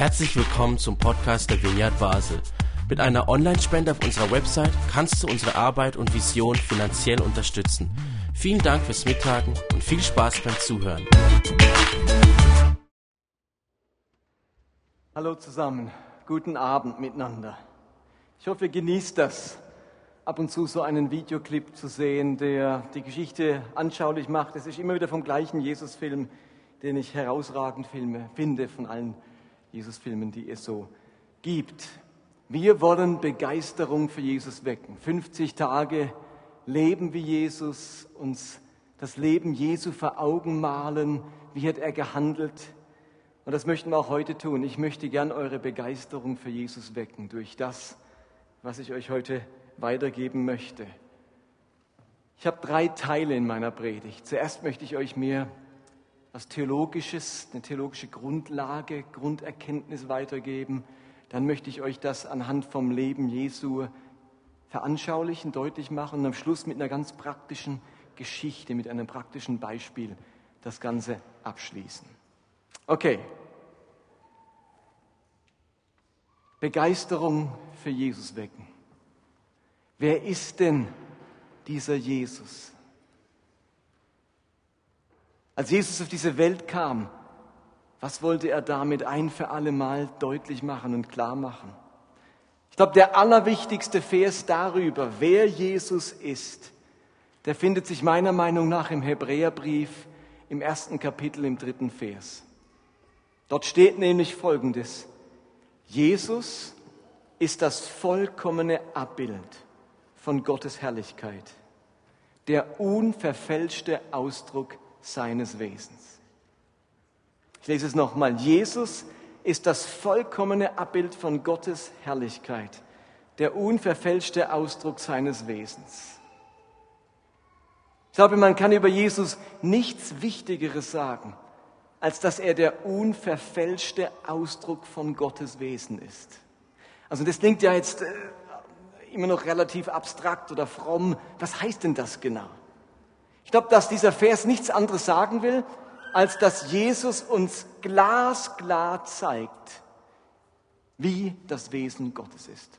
Herzlich willkommen zum Podcast der Vineyard Basel. Mit einer Online-Spende auf unserer Website kannst du unsere Arbeit und Vision finanziell unterstützen. Vielen Dank fürs Mittagen und viel Spaß beim Zuhören. Hallo zusammen, guten Abend miteinander. Ich hoffe, ihr genießt das, ab und zu so einen Videoclip zu sehen, der die Geschichte anschaulich macht. Es ist immer wieder vom gleichen Jesus-Film, den ich herausragend filme, finde von allen Jesus-Filmen, die es so gibt. Wir wollen Begeisterung für Jesus wecken. 50 Tage leben wie Jesus, uns das Leben Jesu vor Augen malen. Wie hat er gehandelt? Und das möchten wir auch heute tun. Ich möchte gern eure Begeisterung für Jesus wecken durch das, was ich euch heute weitergeben möchte. Ich habe drei Teile in meiner Predigt. Zuerst möchte ich euch mir was Theologisches, eine theologische Grundlage, Grunderkenntnis weitergeben. Dann möchte ich euch das anhand vom Leben Jesu veranschaulichen, deutlich machen und am Schluss mit einer ganz praktischen Geschichte, mit einem praktischen Beispiel das Ganze abschließen. Okay. Begeisterung für Jesus wecken. Wer ist denn dieser Jesus? Als Jesus auf diese Welt kam, was wollte er damit ein für alle Mal deutlich machen und klar machen? Ich glaube, der allerwichtigste Vers darüber, wer Jesus ist, der findet sich meiner Meinung nach im Hebräerbrief im ersten Kapitel im dritten Vers. Dort steht nämlich Folgendes. Jesus ist das vollkommene Abbild von Gottes Herrlichkeit, der unverfälschte Ausdruck seines Wesens. Ich lese es nochmal. Jesus ist das vollkommene Abbild von Gottes Herrlichkeit, der unverfälschte Ausdruck seines Wesens. Ich glaube, man kann über Jesus nichts Wichtigeres sagen, als dass er der unverfälschte Ausdruck von Gottes Wesen ist. Also das klingt ja jetzt äh, immer noch relativ abstrakt oder fromm. Was heißt denn das genau? Ich glaube, dass dieser Vers nichts anderes sagen will, als dass Jesus uns glasklar zeigt, wie das Wesen Gottes ist.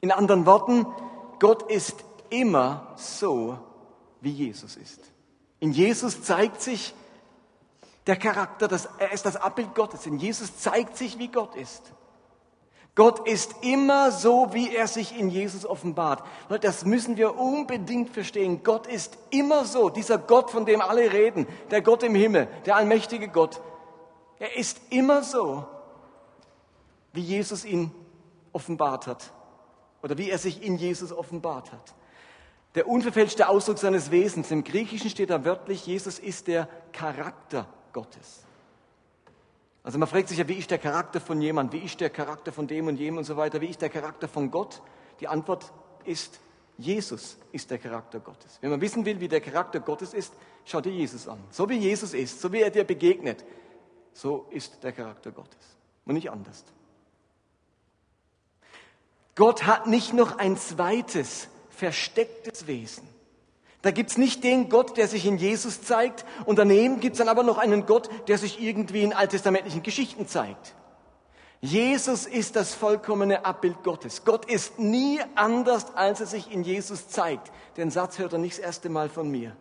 In anderen Worten, Gott ist immer so, wie Jesus ist. In Jesus zeigt sich der Charakter, das, er ist das Abbild Gottes. In Jesus zeigt sich, wie Gott ist. Gott ist immer so, wie er sich in Jesus offenbart. Das müssen wir unbedingt verstehen. Gott ist immer so. Dieser Gott, von dem alle reden, der Gott im Himmel, der allmächtige Gott, er ist immer so, wie Jesus ihn offenbart hat. Oder wie er sich in Jesus offenbart hat. Der unverfälschte Ausdruck seines Wesens. Im Griechischen steht da wörtlich, Jesus ist der Charakter Gottes. Also man fragt sich ja, wie ist der Charakter von jemand, wie ist der Charakter von dem und jenem und so weiter, wie ist der Charakter von Gott? Die Antwort ist, Jesus ist der Charakter Gottes. Wenn man wissen will, wie der Charakter Gottes ist, schau dir Jesus an. So wie Jesus ist, so wie er dir begegnet, so ist der Charakter Gottes und nicht anders. Gott hat nicht noch ein zweites, verstecktes Wesen. Da gibt's nicht den Gott, der sich in Jesus zeigt, und daneben gibt's dann aber noch einen Gott, der sich irgendwie in alttestamentlichen Geschichten zeigt. Jesus ist das vollkommene Abbild Gottes. Gott ist nie anders, als er sich in Jesus zeigt. Den Satz hört er nicht das erste Mal von mir.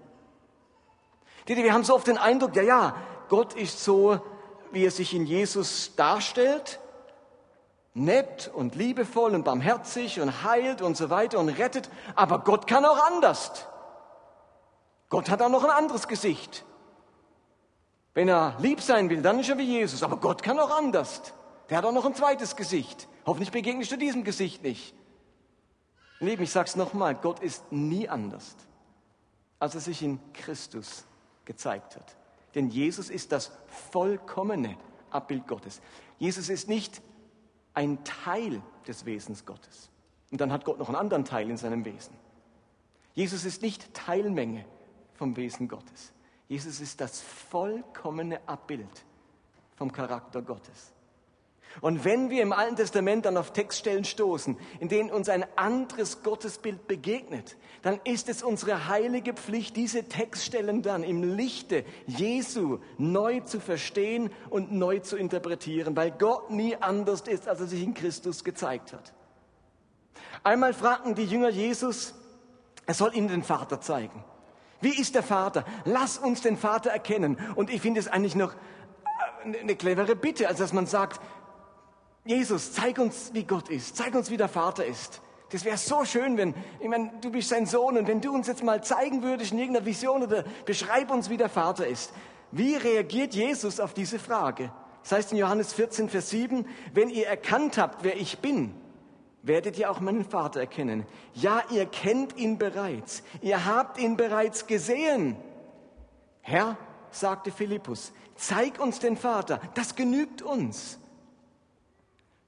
Wir haben so oft den Eindruck, ja, ja, Gott ist so, wie er sich in Jesus darstellt, nett und liebevoll und barmherzig und heilt und so weiter und rettet, aber Gott kann auch anders. Gott hat auch noch ein anderes Gesicht. Wenn er lieb sein will, dann ist er wie Jesus. Aber Gott kann auch anders. Der hat auch noch ein zweites Gesicht. Hoffentlich begegnest du diesem Gesicht nicht. Lieben, ich sag's nochmal, Gott ist nie anders, als er sich in Christus gezeigt hat. Denn Jesus ist das vollkommene Abbild Gottes. Jesus ist nicht ein Teil des Wesens Gottes. Und dann hat Gott noch einen anderen Teil in seinem Wesen. Jesus ist nicht Teilmenge vom Wesen Gottes. Jesus ist das vollkommene Abbild vom Charakter Gottes. Und wenn wir im Alten Testament dann auf Textstellen stoßen, in denen uns ein anderes Gottesbild begegnet, dann ist es unsere heilige Pflicht, diese Textstellen dann im Lichte Jesu neu zu verstehen und neu zu interpretieren, weil Gott nie anders ist, als er sich in Christus gezeigt hat. Einmal fragten die Jünger Jesus, er soll ihnen den Vater zeigen. Wie ist der Vater? Lass uns den Vater erkennen. Und ich finde es eigentlich noch äh, eine clevere Bitte, als dass man sagt, Jesus, zeig uns, wie Gott ist. Zeig uns, wie der Vater ist. Das wäre so schön, wenn, ich meine, du bist sein Sohn und wenn du uns jetzt mal zeigen würdest in irgendeiner Vision oder beschreib uns, wie der Vater ist. Wie reagiert Jesus auf diese Frage? Das heißt in Johannes 14, Vers 7, wenn ihr erkannt habt, wer ich bin, werdet ihr auch meinen Vater erkennen. Ja, ihr kennt ihn bereits. Ihr habt ihn bereits gesehen. Herr, sagte Philippus, zeig uns den Vater. Das genügt uns.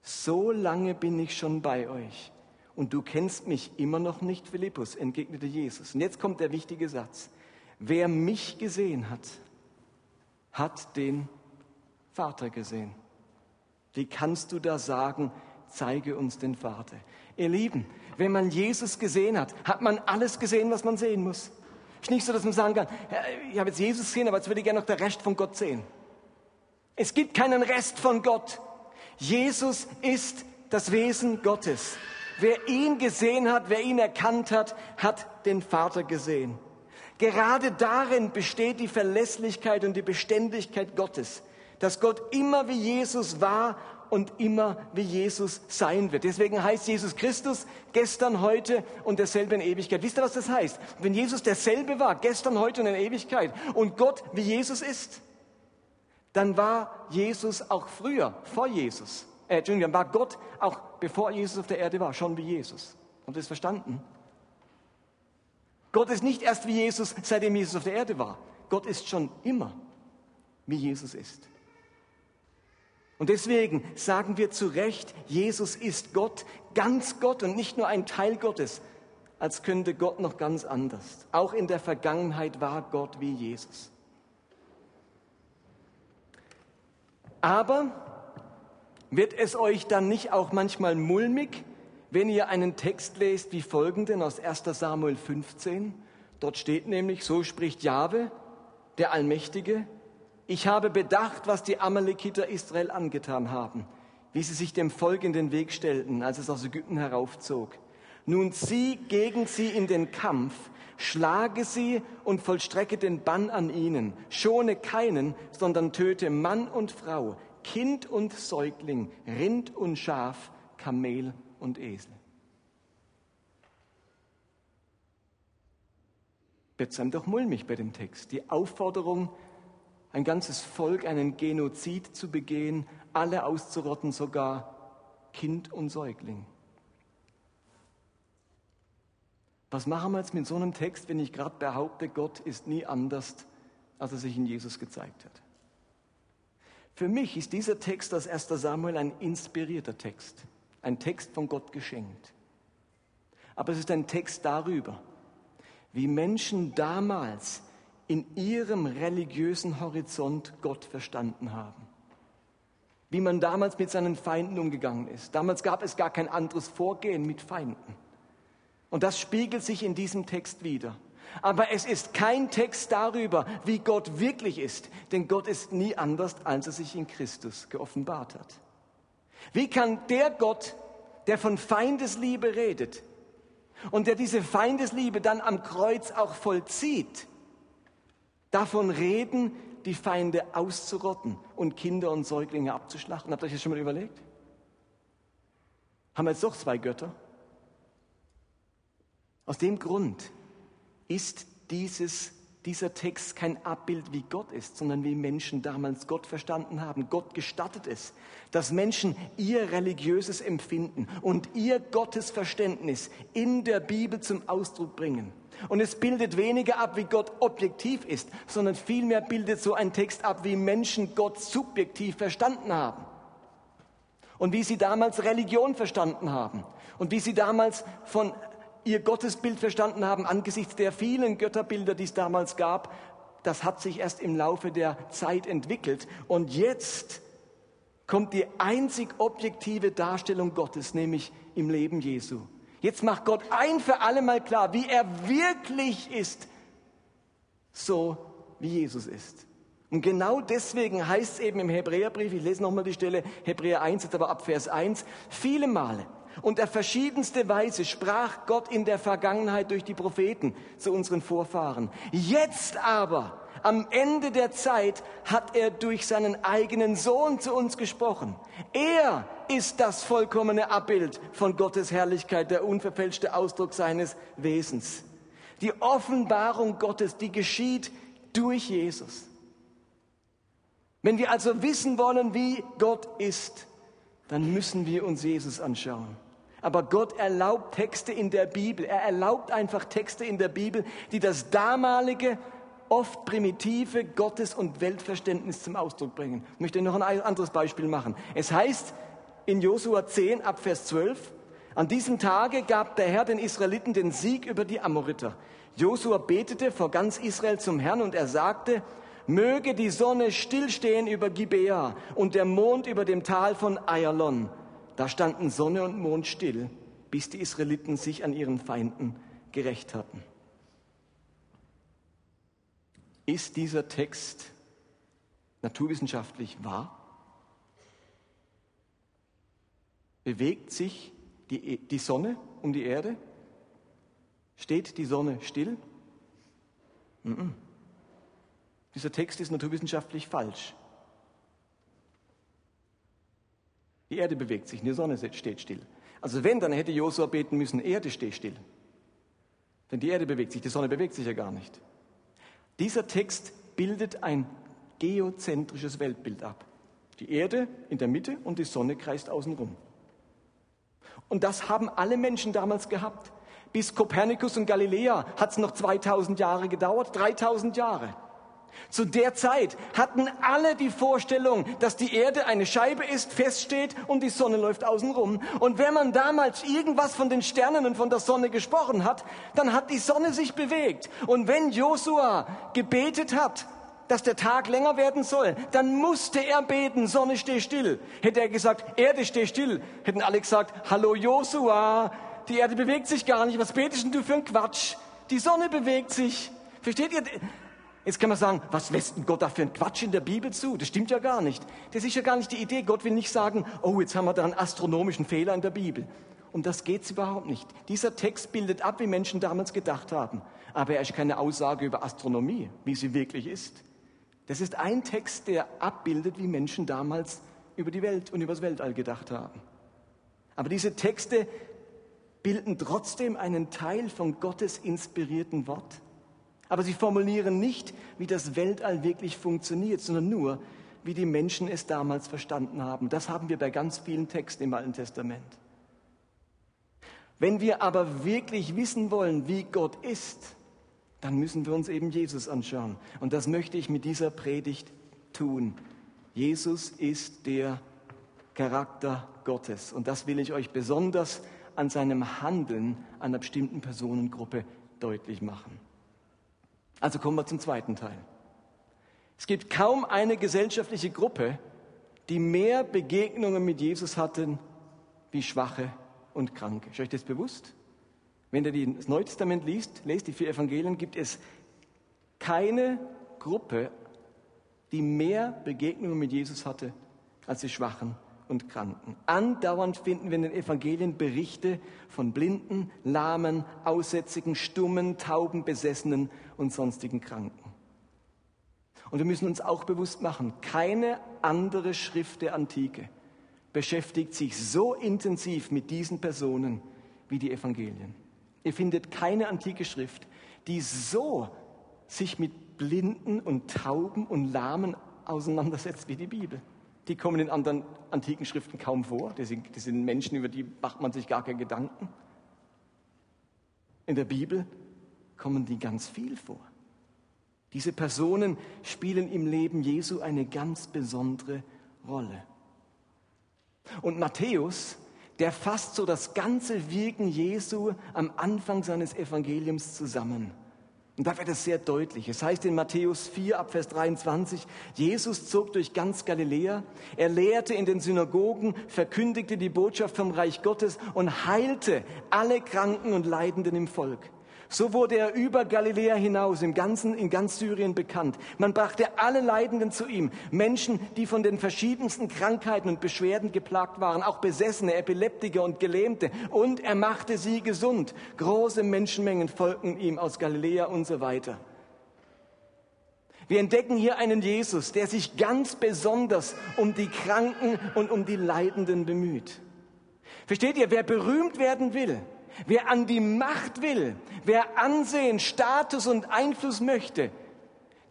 So lange bin ich schon bei euch. Und du kennst mich immer noch nicht, Philippus, entgegnete Jesus. Und jetzt kommt der wichtige Satz. Wer mich gesehen hat, hat den Vater gesehen. Wie kannst du da sagen, zeige uns den Vater. Ihr Lieben, wenn man Jesus gesehen hat, hat man alles gesehen, was man sehen muss. Ist nicht so, dass man sagen kann, ich habe jetzt Jesus gesehen, aber jetzt würde ich gerne noch den Rest von Gott sehen. Es gibt keinen Rest von Gott. Jesus ist das Wesen Gottes. Wer ihn gesehen hat, wer ihn erkannt hat, hat den Vater gesehen. Gerade darin besteht die Verlässlichkeit und die Beständigkeit Gottes, dass Gott immer wie Jesus war und immer wie Jesus sein wird. Deswegen heißt Jesus Christus gestern, heute und derselbe in Ewigkeit. Wisst ihr, was das heißt? Wenn Jesus derselbe war, gestern, heute und in Ewigkeit und Gott wie Jesus ist, dann war Jesus auch früher, vor Jesus. Äh, Entschuldigung, dann war Gott auch bevor Jesus auf der Erde war, schon wie Jesus. Habt ihr das verstanden? Gott ist nicht erst wie Jesus, seitdem Jesus auf der Erde war. Gott ist schon immer, wie Jesus ist. Und deswegen sagen wir zu Recht, Jesus ist Gott, ganz Gott und nicht nur ein Teil Gottes, als könnte Gott noch ganz anders. Auch in der Vergangenheit war Gott wie Jesus. Aber wird es euch dann nicht auch manchmal mulmig, wenn ihr einen Text lest wie folgenden aus 1 Samuel 15? Dort steht nämlich, so spricht Jahwe, der Allmächtige, ich habe bedacht, was die Amalekiter Israel angetan haben, wie sie sich dem Volk in den Weg stellten, als es aus Ägypten heraufzog. Nun zieh gegen sie in den Kampf, schlage sie und vollstrecke den Bann an ihnen, schone keinen, sondern töte Mann und Frau, Kind und Säugling, Rind und Schaf, Kamel und Esel. Wird einem doch mulmig bei dem Text. Die Aufforderung, ein ganzes Volk einen Genozid zu begehen, alle auszurotten, sogar Kind und Säugling. Was machen wir jetzt mit so einem Text, wenn ich gerade behaupte, Gott ist nie anders, als er sich in Jesus gezeigt hat? Für mich ist dieser Text aus 1 Samuel ein inspirierter Text, ein Text von Gott geschenkt. Aber es ist ein Text darüber, wie Menschen damals in ihrem religiösen Horizont Gott verstanden haben. Wie man damals mit seinen Feinden umgegangen ist. Damals gab es gar kein anderes Vorgehen mit Feinden. Und das spiegelt sich in diesem Text wieder. Aber es ist kein Text darüber, wie Gott wirklich ist, denn Gott ist nie anders, als er sich in Christus geoffenbart hat. Wie kann der Gott, der von Feindesliebe redet und der diese Feindesliebe dann am Kreuz auch vollzieht, davon reden, die Feinde auszurotten und Kinder und Säuglinge abzuschlachten. Habt ihr euch das schon mal überlegt? Haben wir jetzt doch zwei Götter? Aus dem Grund ist dieses dieser Text kein Abbild, wie Gott ist, sondern wie Menschen damals Gott verstanden haben. Gott gestattet es, dass Menschen ihr religiöses Empfinden und ihr Gottesverständnis in der Bibel zum Ausdruck bringen. Und es bildet weniger ab, wie Gott objektiv ist, sondern vielmehr bildet so ein Text ab, wie Menschen Gott subjektiv verstanden haben. Und wie sie damals Religion verstanden haben. Und wie sie damals von ihr Gottesbild verstanden haben angesichts der vielen Götterbilder, die es damals gab. Das hat sich erst im Laufe der Zeit entwickelt. Und jetzt kommt die einzig objektive Darstellung Gottes, nämlich im Leben Jesu. Jetzt macht Gott ein für alle Mal klar, wie er wirklich ist, so wie Jesus ist. Und genau deswegen heißt es eben im Hebräerbrief, ich lese nochmal die Stelle, Hebräer 1, jetzt aber ab Vers 1, viele Male und auf verschiedenste Weise sprach Gott in der Vergangenheit durch die Propheten zu unseren Vorfahren. Jetzt aber, am Ende der Zeit, hat er durch seinen eigenen Sohn zu uns gesprochen. Er ist das vollkommene Abbild von Gottes Herrlichkeit, der unverfälschte Ausdruck seines Wesens. Die Offenbarung Gottes, die geschieht durch Jesus. Wenn wir also wissen wollen, wie Gott ist, dann müssen wir uns Jesus anschauen. Aber Gott erlaubt Texte in der Bibel. Er erlaubt einfach Texte in der Bibel, die das damalige, oft primitive Gottes- und Weltverständnis zum Ausdruck bringen. Ich möchte noch ein anderes Beispiel machen. Es heißt in Josua 10 ab Vers 12, an diesem Tage gab der Herr den Israeliten den Sieg über die Amoriter. Josua betete vor ganz Israel zum Herrn und er sagte, möge die Sonne stillstehen über Gibea und der Mond über dem Tal von Ayalon da standen Sonne und Mond still, bis die Israeliten sich an ihren Feinden gerecht hatten. Ist dieser Text naturwissenschaftlich wahr? Bewegt sich die, die Sonne um die Erde? Steht die Sonne still? Mm -mm. Dieser Text ist naturwissenschaftlich falsch. Die Erde bewegt sich, die Sonne steht still. Also wenn, dann hätte Josua beten müssen, Erde steh still. Denn die Erde bewegt sich, die Sonne bewegt sich ja gar nicht. Dieser Text bildet ein geozentrisches Weltbild ab. Die Erde in der Mitte und die Sonne kreist außenrum. Und das haben alle Menschen damals gehabt. Bis Kopernikus und Galiläa hat es noch 2000 Jahre gedauert, 3000 Jahre. Zu der Zeit hatten alle die Vorstellung, dass die Erde eine Scheibe ist, feststeht und die Sonne läuft außenrum. Und wenn man damals irgendwas von den Sternen und von der Sonne gesprochen hat, dann hat die Sonne sich bewegt. Und wenn Josua gebetet hat, dass der Tag länger werden soll, dann musste er beten, Sonne steh still. Hätte er gesagt, Erde steh still, hätten alle gesagt, hallo Josua, die Erde bewegt sich gar nicht, was betest denn du für ein Quatsch? Die Sonne bewegt sich. Versteht ihr? Jetzt kann man sagen, was lässt denn Gott da für einen Quatsch in der Bibel zu? Das stimmt ja gar nicht. Das ist ja gar nicht die Idee. Gott will nicht sagen, oh, jetzt haben wir da einen astronomischen Fehler in der Bibel. Um das geht's überhaupt nicht. Dieser Text bildet ab, wie Menschen damals gedacht haben. Aber er ist keine Aussage über Astronomie, wie sie wirklich ist. Das ist ein Text, der abbildet, wie Menschen damals über die Welt und über das Weltall gedacht haben. Aber diese Texte bilden trotzdem einen Teil von Gottes inspirierten Wort. Aber sie formulieren nicht, wie das Weltall wirklich funktioniert, sondern nur, wie die Menschen es damals verstanden haben. Das haben wir bei ganz vielen Texten im Alten Testament. Wenn wir aber wirklich wissen wollen, wie Gott ist, dann müssen wir uns eben Jesus anschauen. Und das möchte ich mit dieser Predigt tun. Jesus ist der Charakter Gottes. Und das will ich euch besonders an seinem Handeln einer bestimmten Personengruppe deutlich machen. Also kommen wir zum zweiten Teil. Es gibt kaum eine gesellschaftliche Gruppe, die mehr Begegnungen mit Jesus hatten wie Schwache und Kranke. Ist euch das bewusst? Wenn ihr das Neue Testament liest, lest die vier Evangelien, gibt es keine Gruppe, die mehr Begegnungen mit Jesus hatte als die Schwachen und Kranken. Andauernd finden wir in den Evangelien Berichte von Blinden, Lahmen, Aussätzigen, Stummen, Tauben, Besessenen und sonstigen Kranken. Und wir müssen uns auch bewusst machen, keine andere Schrift der Antike beschäftigt sich so intensiv mit diesen Personen wie die Evangelien. Ihr findet keine antike Schrift, die so sich mit Blinden und Tauben und Lahmen auseinandersetzt wie die Bibel. Die kommen in anderen antiken Schriften kaum vor. Das sind, das sind Menschen, über die macht man sich gar keine Gedanken. In der Bibel kommen die ganz viel vor. Diese Personen spielen im Leben Jesu eine ganz besondere Rolle. Und Matthäus, der fasst so das ganze Wirken Jesu am Anfang seines Evangeliums zusammen. Und da wird es sehr deutlich. Es heißt in Matthäus 4 ab Vers 23, Jesus zog durch ganz Galiläa, er lehrte in den Synagogen, verkündigte die Botschaft vom Reich Gottes und heilte alle Kranken und Leidenden im Volk. So wurde er über Galiläa hinaus im ganzen, in ganz Syrien bekannt. Man brachte alle Leidenden zu ihm. Menschen, die von den verschiedensten Krankheiten und Beschwerden geplagt waren, auch Besessene, Epileptiker und Gelähmte. Und er machte sie gesund. Große Menschenmengen folgten ihm aus Galiläa und so weiter. Wir entdecken hier einen Jesus, der sich ganz besonders um die Kranken und um die Leidenden bemüht. Versteht ihr, wer berühmt werden will, Wer an die Macht will, wer Ansehen, Status und Einfluss möchte,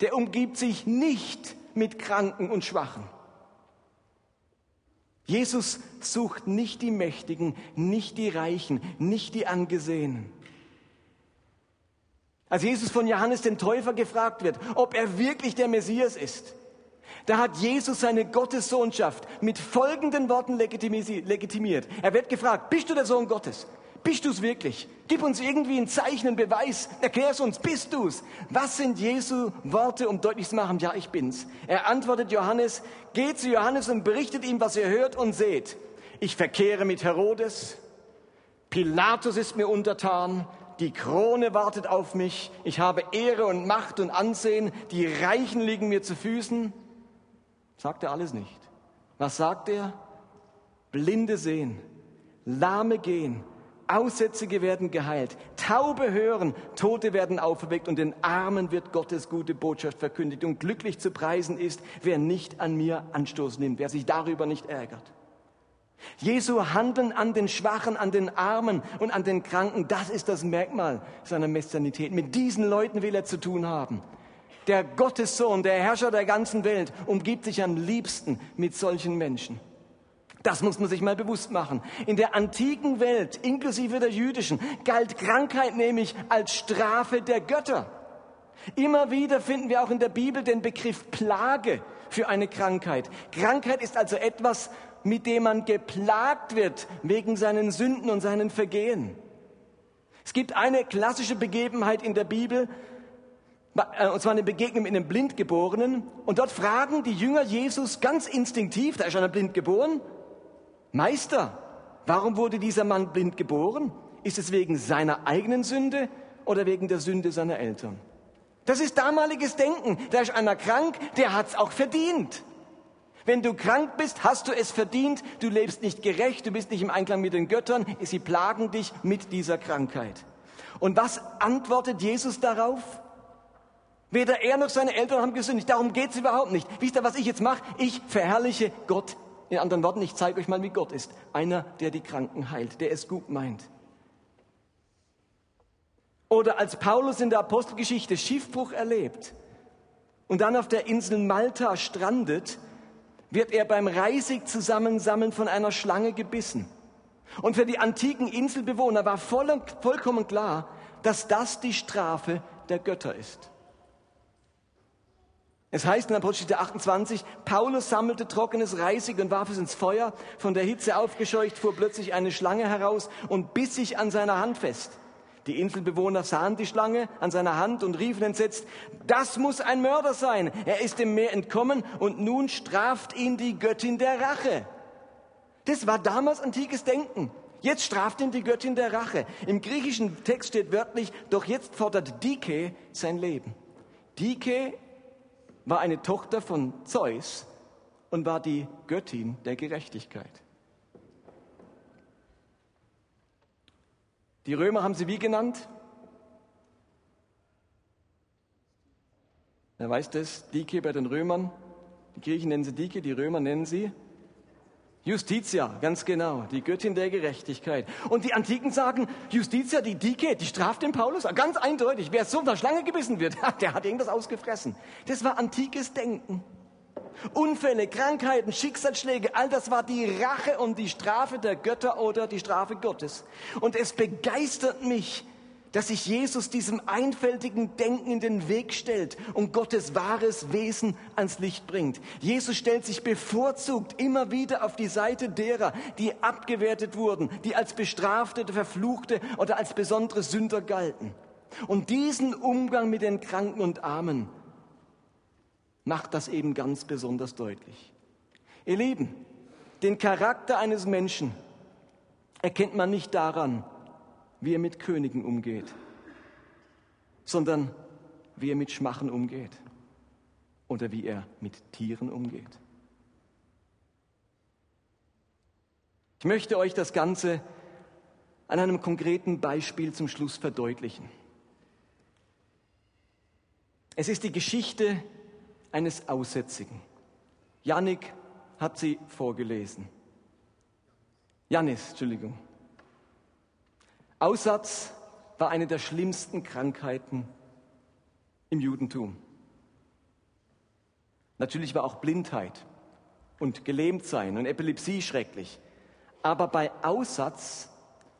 der umgibt sich nicht mit Kranken und Schwachen. Jesus sucht nicht die Mächtigen, nicht die Reichen, nicht die Angesehenen. Als Jesus von Johannes den Täufer gefragt wird, ob er wirklich der Messias ist, da hat Jesus seine Gottessohnschaft mit folgenden Worten legitimiert. Er wird gefragt, bist du der Sohn Gottes? Bist du es wirklich? Gib uns irgendwie ein Zeichen, einen Beweis. Erklär es uns. Bist du es? Was sind Jesu Worte, um deutlich zu machen, ja, ich bin's? Er antwortet Johannes, geht zu Johannes und berichtet ihm, was ihr hört und seht. Ich verkehre mit Herodes. Pilatus ist mir untertan. Die Krone wartet auf mich. Ich habe Ehre und Macht und Ansehen. Die Reichen liegen mir zu Füßen. Sagt er alles nicht. Was sagt er? Blinde sehen, Lahme gehen, Aussätzige werden geheilt, Taube hören, Tote werden auferweckt und den Armen wird Gottes gute Botschaft verkündigt. Und glücklich zu preisen ist, wer nicht an mir Anstoß nimmt, wer sich darüber nicht ärgert. Jesu Handeln an den Schwachen, an den Armen und an den Kranken, das ist das Merkmal seiner Messianität. Mit diesen Leuten will er zu tun haben. Der Gottessohn, der Herrscher der ganzen Welt, umgibt sich am liebsten mit solchen Menschen. Das muss man sich mal bewusst machen. In der antiken Welt, inklusive der jüdischen, galt Krankheit nämlich als Strafe der Götter. Immer wieder finden wir auch in der Bibel den Begriff Plage für eine Krankheit. Krankheit ist also etwas, mit dem man geplagt wird wegen seinen Sünden und seinen Vergehen. Es gibt eine klassische Begebenheit in der Bibel, äh, und zwar eine Begegnung mit einem Blindgeborenen. Und dort fragen die Jünger Jesus ganz instinktiv, da ist einer blind geboren, Meister, warum wurde dieser Mann blind geboren? Ist es wegen seiner eigenen Sünde oder wegen der Sünde seiner Eltern? Das ist damaliges Denken. Da ist einer krank, der hat's auch verdient. Wenn du krank bist, hast du es verdient. Du lebst nicht gerecht, du bist nicht im Einklang mit den Göttern. Sie plagen dich mit dieser Krankheit. Und was antwortet Jesus darauf? Weder er noch seine Eltern haben gesündigt. Darum geht's überhaupt nicht. Wisst ihr, was ich jetzt mache? Ich verherrliche Gott in anderen Worten, ich zeige euch mal, wie Gott ist. Einer, der die Kranken heilt, der es gut meint. Oder als Paulus in der Apostelgeschichte Schiffbruch erlebt und dann auf der Insel Malta strandet, wird er beim Reisig zusammensammeln von einer Schlange gebissen. Und für die antiken Inselbewohner war voll, vollkommen klar, dass das die Strafe der Götter ist. Es heißt in Apostel 28, Paulus sammelte trockenes Reisig und warf es ins Feuer. Von der Hitze aufgescheucht fuhr plötzlich eine Schlange heraus und biss sich an seiner Hand fest. Die Inselbewohner sahen die Schlange an seiner Hand und riefen entsetzt, das muss ein Mörder sein. Er ist dem Meer entkommen und nun straft ihn die Göttin der Rache. Das war damals antikes Denken. Jetzt straft ihn die Göttin der Rache. Im griechischen Text steht wörtlich, doch jetzt fordert Dike sein Leben. Dike war eine Tochter von Zeus und war die Göttin der Gerechtigkeit. Die Römer haben sie wie genannt? Wer weiß das? Dike bei den Römern. Die Griechen nennen sie Dike, die Römer nennen sie Justitia, ganz genau, die Göttin der Gerechtigkeit. Und die Antiken sagen, Justitia, die Dike, die straft den Paulus. Ganz eindeutig, wer so von der Schlange gebissen wird, der hat irgendwas ausgefressen. Das war antikes Denken. Unfälle, Krankheiten, Schicksalsschläge, all das war die Rache und die Strafe der Götter oder die Strafe Gottes. Und es begeistert mich, dass sich Jesus diesem einfältigen Denken in den Weg stellt und Gottes wahres Wesen ans Licht bringt. Jesus stellt sich bevorzugt immer wieder auf die Seite derer, die abgewertet wurden, die als Bestrafte, Verfluchte oder als besondere Sünder galten. Und diesen Umgang mit den Kranken und Armen macht das eben ganz besonders deutlich. Ihr Lieben, den Charakter eines Menschen erkennt man nicht daran, wie er mit Königen umgeht, sondern wie er mit Schmachen umgeht oder wie er mit Tieren umgeht. Ich möchte euch das Ganze an einem konkreten Beispiel zum Schluss verdeutlichen. Es ist die Geschichte eines Aussätzigen. Jannik hat sie vorgelesen. Janis, Entschuldigung. Aussatz war eine der schlimmsten Krankheiten im Judentum. Natürlich war auch Blindheit und Gelähmtsein und Epilepsie schrecklich. Aber bei Aussatz,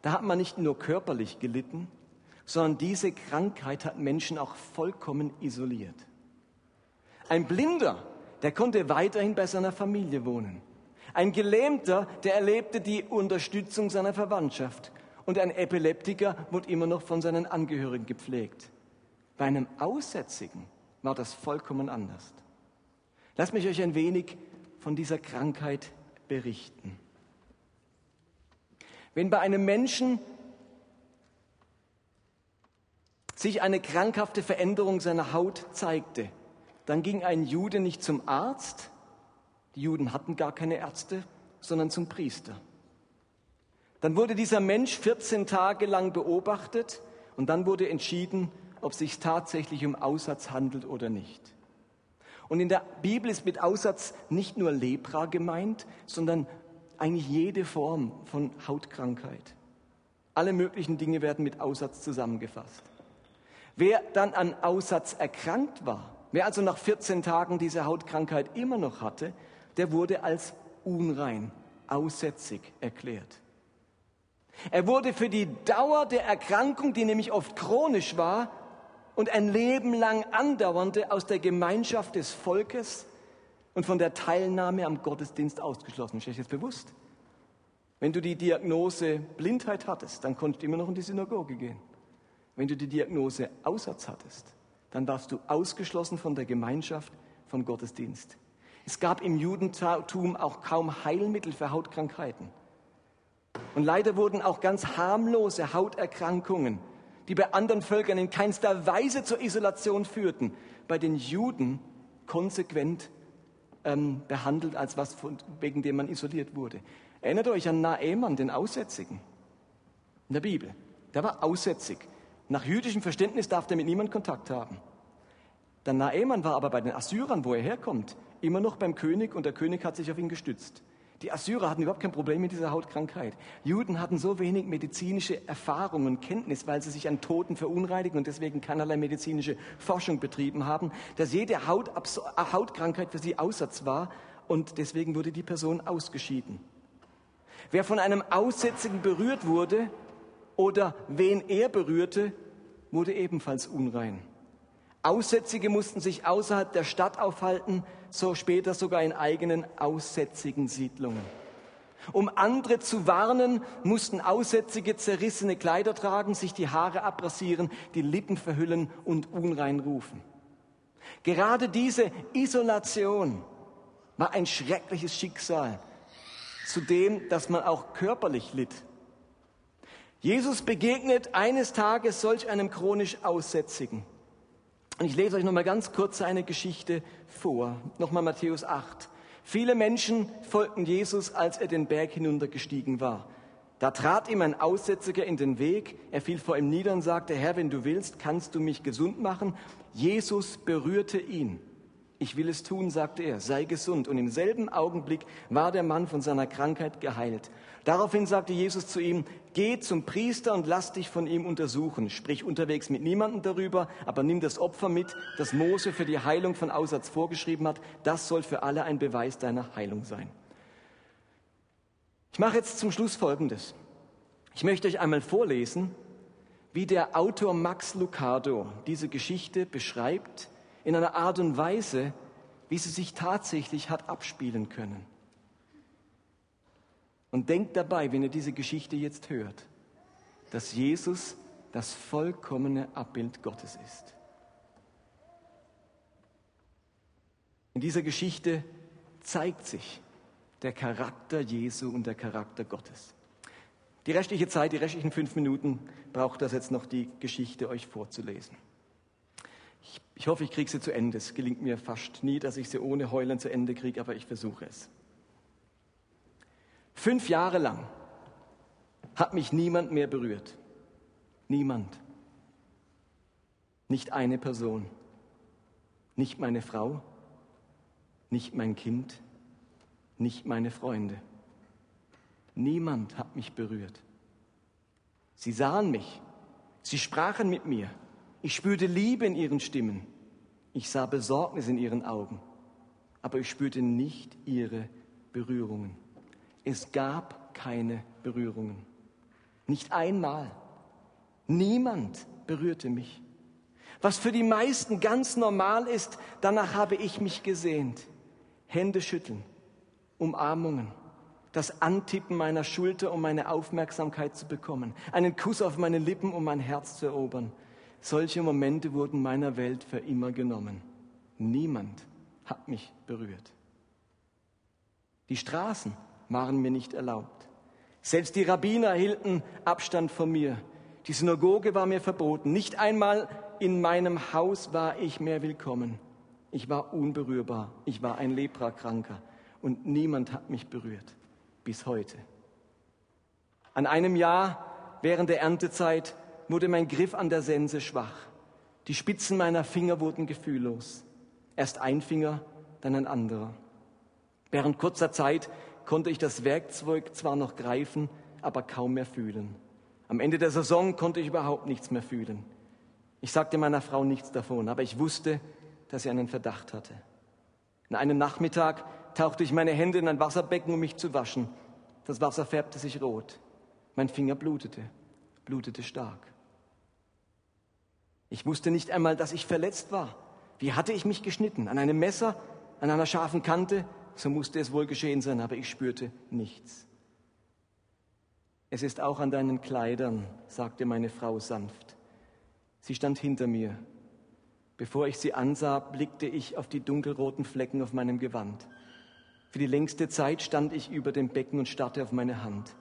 da hat man nicht nur körperlich gelitten, sondern diese Krankheit hat Menschen auch vollkommen isoliert. Ein Blinder, der konnte weiterhin bei seiner Familie wohnen. Ein Gelähmter, der erlebte die Unterstützung seiner Verwandtschaft. Und ein Epileptiker wurde immer noch von seinen Angehörigen gepflegt. Bei einem Aussätzigen war das vollkommen anders. Lasst mich euch ein wenig von dieser Krankheit berichten. Wenn bei einem Menschen sich eine krankhafte Veränderung seiner Haut zeigte, dann ging ein Jude nicht zum Arzt, die Juden hatten gar keine Ärzte, sondern zum Priester. Dann wurde dieser Mensch 14 Tage lang beobachtet und dann wurde entschieden, ob es sich tatsächlich um Aussatz handelt oder nicht. Und in der Bibel ist mit Aussatz nicht nur Lepra gemeint, sondern eigentlich jede Form von Hautkrankheit. Alle möglichen Dinge werden mit Aussatz zusammengefasst. Wer dann an Aussatz erkrankt war, wer also nach 14 Tagen diese Hautkrankheit immer noch hatte, der wurde als unrein, aussätzig erklärt. Er wurde für die Dauer der Erkrankung, die nämlich oft chronisch war und ein Leben lang andauernde, aus der Gemeinschaft des Volkes und von der Teilnahme am Gottesdienst ausgeschlossen. Ist euch jetzt bewusst? Wenn du die Diagnose Blindheit hattest, dann konntest du immer noch in die Synagoge gehen. Wenn du die Diagnose Aussatz hattest, dann warst du ausgeschlossen von der Gemeinschaft vom Gottesdienst. Es gab im Judentum auch kaum Heilmittel für Hautkrankheiten. Und leider wurden auch ganz harmlose Hauterkrankungen, die bei anderen Völkern in keinster Weise zur Isolation führten, bei den Juden konsequent ähm, behandelt als was, von, wegen dem man isoliert wurde. Erinnert euch an Naemann, den Aussätzigen in der Bibel. Der war aussätzig. Nach jüdischem Verständnis darf der mit niemand Kontakt haben. Der Naemann war aber bei den Assyrern, wo er herkommt, immer noch beim König und der König hat sich auf ihn gestützt. Die Assyrer hatten überhaupt kein Problem mit dieser Hautkrankheit. Juden hatten so wenig medizinische Erfahrung und Kenntnis, weil sie sich an Toten verunreinigen und deswegen keinerlei medizinische Forschung betrieben haben, dass jede Haut, Hautkrankheit für sie Aussatz war und deswegen wurde die Person ausgeschieden. Wer von einem Aussätzigen berührt wurde oder wen er berührte, wurde ebenfalls unrein. Aussätzige mussten sich außerhalb der Stadt aufhalten, so später sogar in eigenen aussätzigen Siedlungen. Um andere zu warnen, mussten Aussätzige zerrissene Kleider tragen, sich die Haare abrasieren, die Lippen verhüllen und unrein rufen. Gerade diese Isolation war ein schreckliches Schicksal, zu dem, dass man auch körperlich litt. Jesus begegnet eines Tages solch einem chronisch Aussätzigen. Und ich lese euch nochmal ganz kurz eine Geschichte vor. Nochmal Matthäus 8. Viele Menschen folgten Jesus, als er den Berg hinuntergestiegen war. Da trat ihm ein Aussätziger in den Weg. Er fiel vor ihm nieder und sagte, Herr, wenn du willst, kannst du mich gesund machen. Jesus berührte ihn. Ich will es tun, sagte er, sei gesund. Und im selben Augenblick war der Mann von seiner Krankheit geheilt. Daraufhin sagte Jesus zu ihm, geh zum Priester und lass dich von ihm untersuchen. Sprich unterwegs mit niemandem darüber, aber nimm das Opfer mit, das Mose für die Heilung von Aussatz vorgeschrieben hat. Das soll für alle ein Beweis deiner Heilung sein. Ich mache jetzt zum Schluss Folgendes. Ich möchte euch einmal vorlesen, wie der Autor Max Lucado diese Geschichte beschreibt, in einer Art und Weise, wie sie sich tatsächlich hat abspielen können. Und denkt dabei, wenn ihr diese Geschichte jetzt hört, dass Jesus das vollkommene Abbild Gottes ist. In dieser Geschichte zeigt sich der Charakter Jesu und der Charakter Gottes. Die restliche Zeit, die restlichen fünf Minuten, braucht das jetzt noch die Geschichte euch vorzulesen. Ich, hoffe, ich kriege sie zu Ende. Es gelingt mir fast nie, dass ich sie ohne Heulen zu Ende kriege, aber ich versuche es. Fünf Jahre lang hat mich niemand mehr berührt. Niemand. Nicht eine Person. Nicht meine Frau. Nicht mein Kind. Nicht meine Freunde. Niemand hat mich berührt. Sie sahen mich. Sie sprachen mit mir. Ich spürte Liebe in ihren Stimmen. Ich sah Besorgnis in ihren Augen. Aber ich spürte nicht ihre Berührungen. Es gab keine Berührungen. Nicht einmal. Niemand berührte mich. Was für die meisten ganz normal ist, danach habe ich mich gesehnt. Hände schütteln, Umarmungen, das Antippen meiner Schulter, um meine Aufmerksamkeit zu bekommen, einen Kuss auf meine Lippen, um mein Herz zu erobern. Solche Momente wurden meiner Welt für immer genommen. Niemand hat mich berührt. Die Straßen waren mir nicht erlaubt. Selbst die Rabbiner hielten Abstand von mir. Die Synagoge war mir verboten. Nicht einmal in meinem Haus war ich mehr willkommen. Ich war unberührbar. Ich war ein Leprakranker und niemand hat mich berührt. Bis heute. An einem Jahr während der Erntezeit wurde mein Griff an der Sense schwach. Die Spitzen meiner Finger wurden gefühllos. Erst ein Finger, dann ein anderer. Während kurzer Zeit konnte ich das Werkzeug zwar noch greifen, aber kaum mehr fühlen. Am Ende der Saison konnte ich überhaupt nichts mehr fühlen. Ich sagte meiner Frau nichts davon, aber ich wusste, dass sie einen Verdacht hatte. An einem Nachmittag tauchte ich meine Hände in ein Wasserbecken, um mich zu waschen. Das Wasser färbte sich rot. Mein Finger blutete, blutete stark. Ich wusste nicht einmal, dass ich verletzt war. Wie hatte ich mich geschnitten? An einem Messer? An einer scharfen Kante? So musste es wohl geschehen sein, aber ich spürte nichts. Es ist auch an deinen Kleidern, sagte meine Frau sanft. Sie stand hinter mir. Bevor ich sie ansah, blickte ich auf die dunkelroten Flecken auf meinem Gewand. Für die längste Zeit stand ich über dem Becken und starrte auf meine Hand.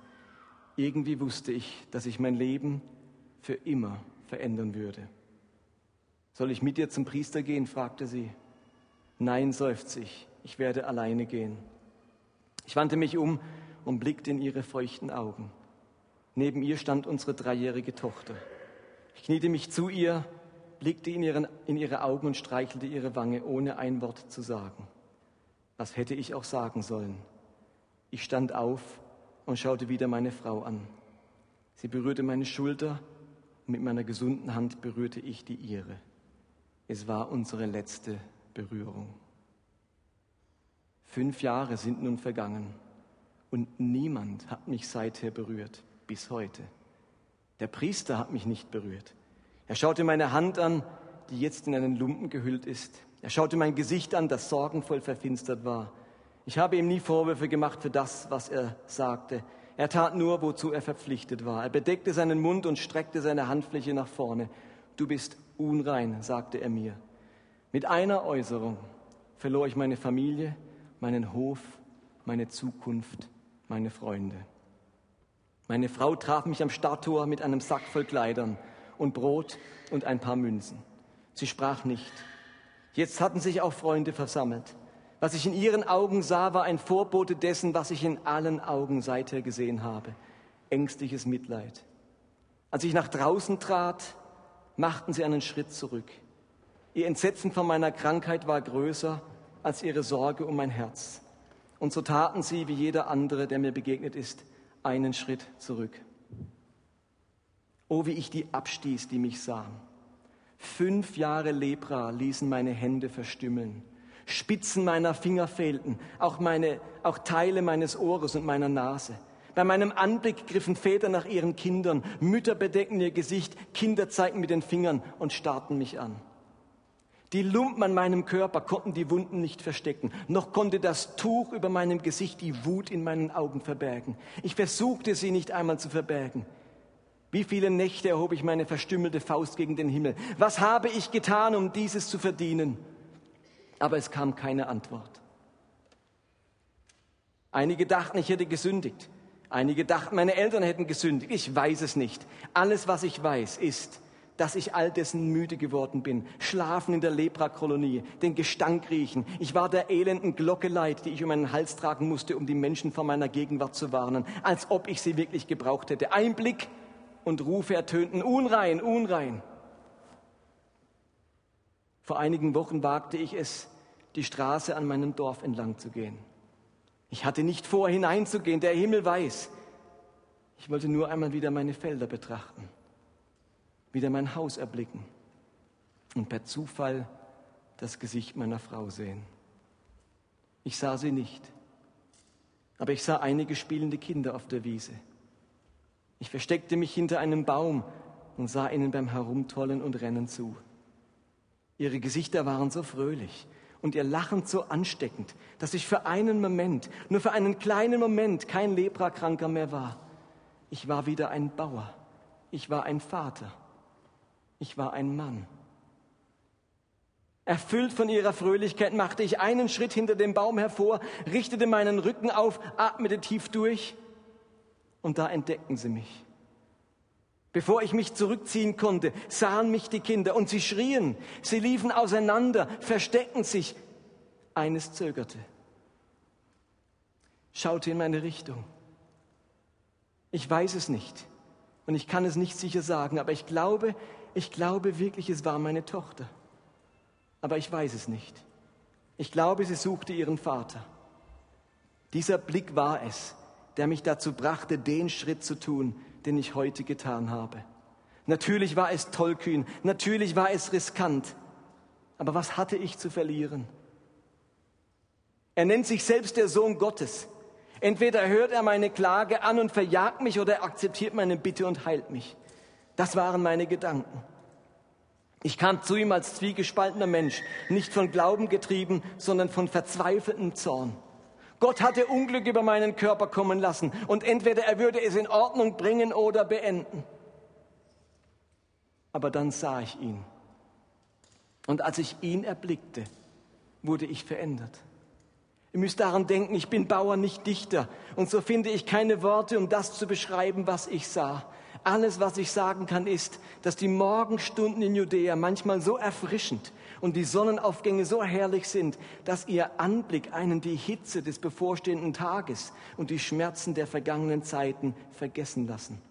Irgendwie wusste ich, dass ich mein Leben für immer verändern würde. Soll ich mit dir zum Priester gehen? fragte sie. Nein, seufzte ich, ich werde alleine gehen. Ich wandte mich um und blickte in ihre feuchten Augen. Neben ihr stand unsere dreijährige Tochter. Ich kniete mich zu ihr, blickte in, ihren, in ihre Augen und streichelte ihre Wange, ohne ein Wort zu sagen. Was hätte ich auch sagen sollen? Ich stand auf und schaute wieder meine Frau an. Sie berührte meine Schulter und mit meiner gesunden Hand berührte ich die ihre. Es war unsere letzte Berührung. Fünf Jahre sind nun vergangen und niemand hat mich seither berührt bis heute. Der Priester hat mich nicht berührt. Er schaute meine Hand an, die jetzt in einen Lumpen gehüllt ist. Er schaute mein Gesicht an, das sorgenvoll verfinstert war. Ich habe ihm nie Vorwürfe gemacht für das, was er sagte. Er tat nur, wozu er verpflichtet war. Er bedeckte seinen Mund und streckte seine Handfläche nach vorne. Du bist unrein, sagte er mir. Mit einer Äußerung verlor ich meine Familie, meinen Hof, meine Zukunft, meine Freunde. Meine Frau traf mich am Stadttor mit einem Sack voll Kleidern und Brot und ein paar Münzen. Sie sprach nicht. Jetzt hatten sich auch Freunde versammelt. Was ich in ihren Augen sah, war ein Vorbote dessen, was ich in allen Augen seither gesehen habe. Ängstliches Mitleid. Als ich nach draußen trat, machten sie einen Schritt zurück. Ihr Entsetzen von meiner Krankheit war größer als ihre Sorge um mein Herz. Und so taten sie, wie jeder andere, der mir begegnet ist, einen Schritt zurück. Oh, wie ich die abstieß, die mich sahen. Fünf Jahre Lepra ließen meine Hände verstümmeln. Spitzen meiner Finger fehlten, auch, meine, auch Teile meines Ohres und meiner Nase. Bei meinem Anblick griffen Väter nach ihren Kindern, Mütter bedeckten ihr Gesicht, Kinder zeigten mit den Fingern und starrten mich an. Die Lumpen an meinem Körper konnten die Wunden nicht verstecken, noch konnte das Tuch über meinem Gesicht die Wut in meinen Augen verbergen. Ich versuchte sie nicht einmal zu verbergen. Wie viele Nächte erhob ich meine verstümmelte Faust gegen den Himmel? Was habe ich getan, um dieses zu verdienen? Aber es kam keine Antwort. Einige dachten, ich hätte gesündigt. Einige dachten, meine Eltern hätten gesündigt. Ich weiß es nicht. Alles, was ich weiß, ist, dass ich all dessen müde geworden bin. Schlafen in der Leprakolonie, den Gestank riechen. Ich war der elenden Glocke leid, die ich um meinen Hals tragen musste, um die Menschen vor meiner Gegenwart zu warnen, als ob ich sie wirklich gebraucht hätte. Ein Blick und Rufe ertönten, unrein, unrein. Vor einigen Wochen wagte ich es, die Straße an meinem Dorf entlang zu gehen. Ich hatte nicht vor, hineinzugehen, der Himmel weiß. Ich wollte nur einmal wieder meine Felder betrachten, wieder mein Haus erblicken und per Zufall das Gesicht meiner Frau sehen. Ich sah sie nicht, aber ich sah einige spielende Kinder auf der Wiese. Ich versteckte mich hinter einem Baum und sah ihnen beim Herumtollen und Rennen zu. Ihre Gesichter waren so fröhlich und ihr Lachen so ansteckend, dass ich für einen Moment, nur für einen kleinen Moment kein Leprakranker mehr war. Ich war wieder ein Bauer. Ich war ein Vater. Ich war ein Mann. Erfüllt von ihrer Fröhlichkeit machte ich einen Schritt hinter dem Baum hervor, richtete meinen Rücken auf, atmete tief durch und da entdeckten sie mich. Bevor ich mich zurückziehen konnte, sahen mich die Kinder und sie schrien, sie liefen auseinander, versteckten sich. Eines zögerte, schaute in meine Richtung. Ich weiß es nicht und ich kann es nicht sicher sagen, aber ich glaube, ich glaube wirklich, es war meine Tochter. Aber ich weiß es nicht. Ich glaube, sie suchte ihren Vater. Dieser Blick war es, der mich dazu brachte, den Schritt zu tun, den ich heute getan habe. Natürlich war es tollkühn, natürlich war es riskant, aber was hatte ich zu verlieren? Er nennt sich selbst der Sohn Gottes. Entweder hört er meine Klage an und verjagt mich oder er akzeptiert meine Bitte und heilt mich. Das waren meine Gedanken. Ich kam zu ihm als zwiegespaltener Mensch, nicht von Glauben getrieben, sondern von verzweifeltem Zorn. Gott hatte Unglück über meinen Körper kommen lassen und entweder er würde es in Ordnung bringen oder beenden. Aber dann sah ich ihn. Und als ich ihn erblickte, wurde ich verändert. Ihr müsst daran denken, ich bin Bauer, nicht Dichter. Und so finde ich keine Worte, um das zu beschreiben, was ich sah. Alles, was ich sagen kann, ist, dass die Morgenstunden in Judäa manchmal so erfrischend und die Sonnenaufgänge so herrlich sind, dass ihr Anblick einen die Hitze des bevorstehenden Tages und die Schmerzen der vergangenen Zeiten vergessen lassen.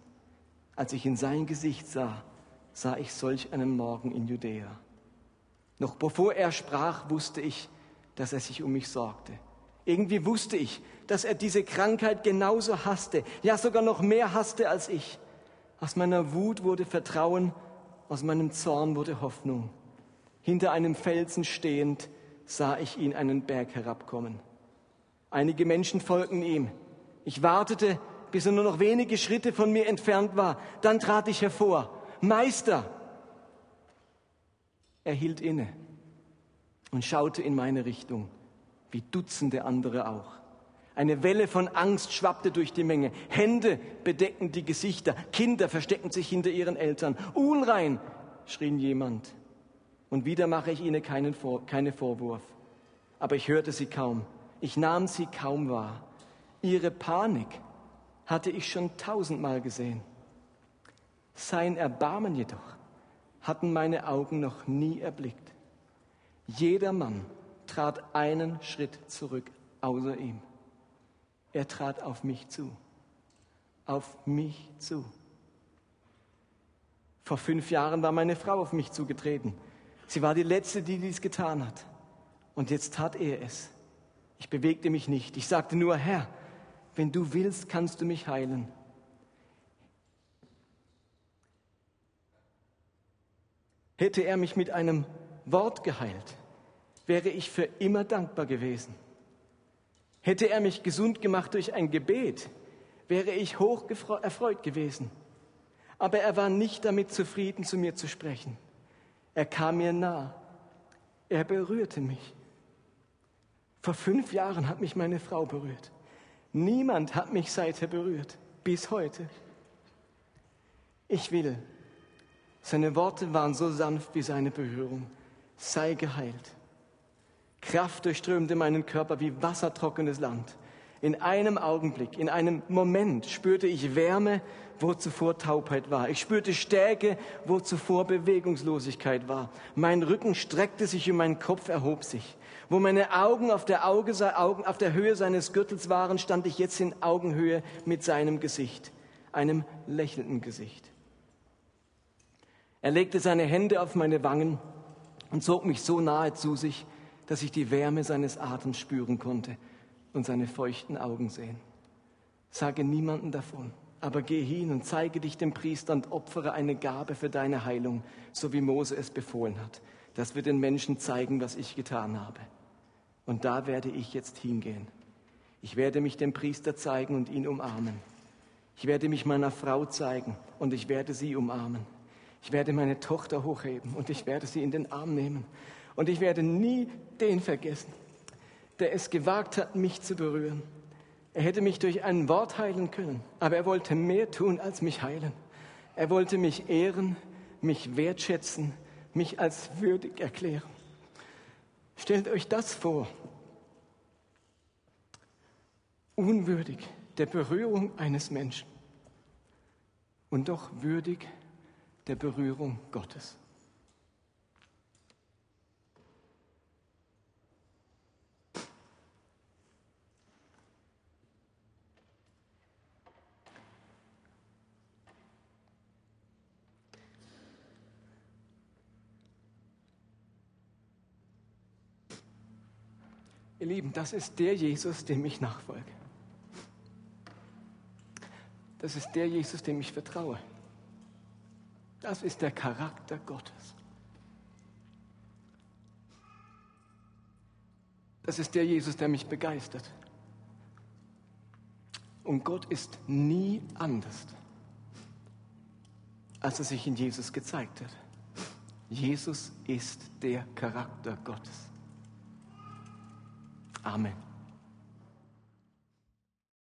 Als ich in sein Gesicht sah, sah ich solch einen Morgen in Judäa. Noch bevor er sprach, wusste ich, dass er sich um mich sorgte. Irgendwie wusste ich, dass er diese Krankheit genauso hasste, ja sogar noch mehr hasste als ich. Aus meiner Wut wurde Vertrauen, aus meinem Zorn wurde Hoffnung. Hinter einem Felsen stehend sah ich ihn einen Berg herabkommen. Einige Menschen folgten ihm. Ich wartete, bis er nur noch wenige Schritte von mir entfernt war. Dann trat ich hervor. Meister! Er hielt inne und schaute in meine Richtung, wie Dutzende andere auch. Eine Welle von Angst schwappte durch die Menge. Hände bedeckten die Gesichter. Kinder versteckten sich hinter ihren Eltern. Unrein, schrien jemand. Und wieder mache ich ihnen keinen Vor keine Vorwurf. Aber ich hörte sie kaum. Ich nahm sie kaum wahr. Ihre Panik hatte ich schon tausendmal gesehen. Sein Erbarmen jedoch hatten meine Augen noch nie erblickt. Jeder Mann trat einen Schritt zurück außer ihm. Er trat auf mich zu. Auf mich zu. Vor fünf Jahren war meine Frau auf mich zugetreten. Sie war die Letzte, die dies getan hat. Und jetzt tat er es. Ich bewegte mich nicht. Ich sagte nur, Herr, wenn du willst, kannst du mich heilen. Hätte er mich mit einem Wort geheilt, wäre ich für immer dankbar gewesen. Hätte er mich gesund gemacht durch ein Gebet, wäre ich hoch erfreut gewesen. Aber er war nicht damit zufrieden, zu mir zu sprechen. Er kam mir nah. Er berührte mich. Vor fünf Jahren hat mich meine Frau berührt. Niemand hat mich seither berührt, bis heute. Ich will. Seine Worte waren so sanft wie seine Berührung. Sei geheilt. Kraft durchströmte meinen Körper wie wassertrockenes Land. In einem Augenblick, in einem Moment spürte ich Wärme, wo zuvor Taubheit war. Ich spürte Stärke, wo zuvor Bewegungslosigkeit war. Mein Rücken streckte sich und mein Kopf erhob sich. Wo meine Augen auf der, Auge, Augen auf der Höhe seines Gürtels waren, stand ich jetzt in Augenhöhe mit seinem Gesicht, einem lächelnden Gesicht. Er legte seine Hände auf meine Wangen und zog mich so nahe zu sich, dass ich die Wärme seines Atems spüren konnte und seine feuchten Augen sehen. Sage niemanden davon, aber geh hin und zeige dich dem Priester und opfere eine Gabe für deine Heilung, so wie Mose es befohlen hat. Das wird den Menschen zeigen, was ich getan habe. Und da werde ich jetzt hingehen. Ich werde mich dem Priester zeigen und ihn umarmen. Ich werde mich meiner Frau zeigen und ich werde sie umarmen. Ich werde meine Tochter hochheben und ich werde sie in den Arm nehmen. Und ich werde nie den vergessen, der es gewagt hat, mich zu berühren. Er hätte mich durch ein Wort heilen können, aber er wollte mehr tun als mich heilen. Er wollte mich ehren, mich wertschätzen, mich als würdig erklären. Stellt euch das vor. Unwürdig der Berührung eines Menschen und doch würdig der Berührung Gottes. Ihr Lieben, das ist der Jesus, dem ich nachfolge. Das ist der Jesus, dem ich vertraue. Das ist der Charakter Gottes. Das ist der Jesus, der mich begeistert. Und Gott ist nie anders, als er sich in Jesus gezeigt hat. Jesus ist der Charakter Gottes. Amen.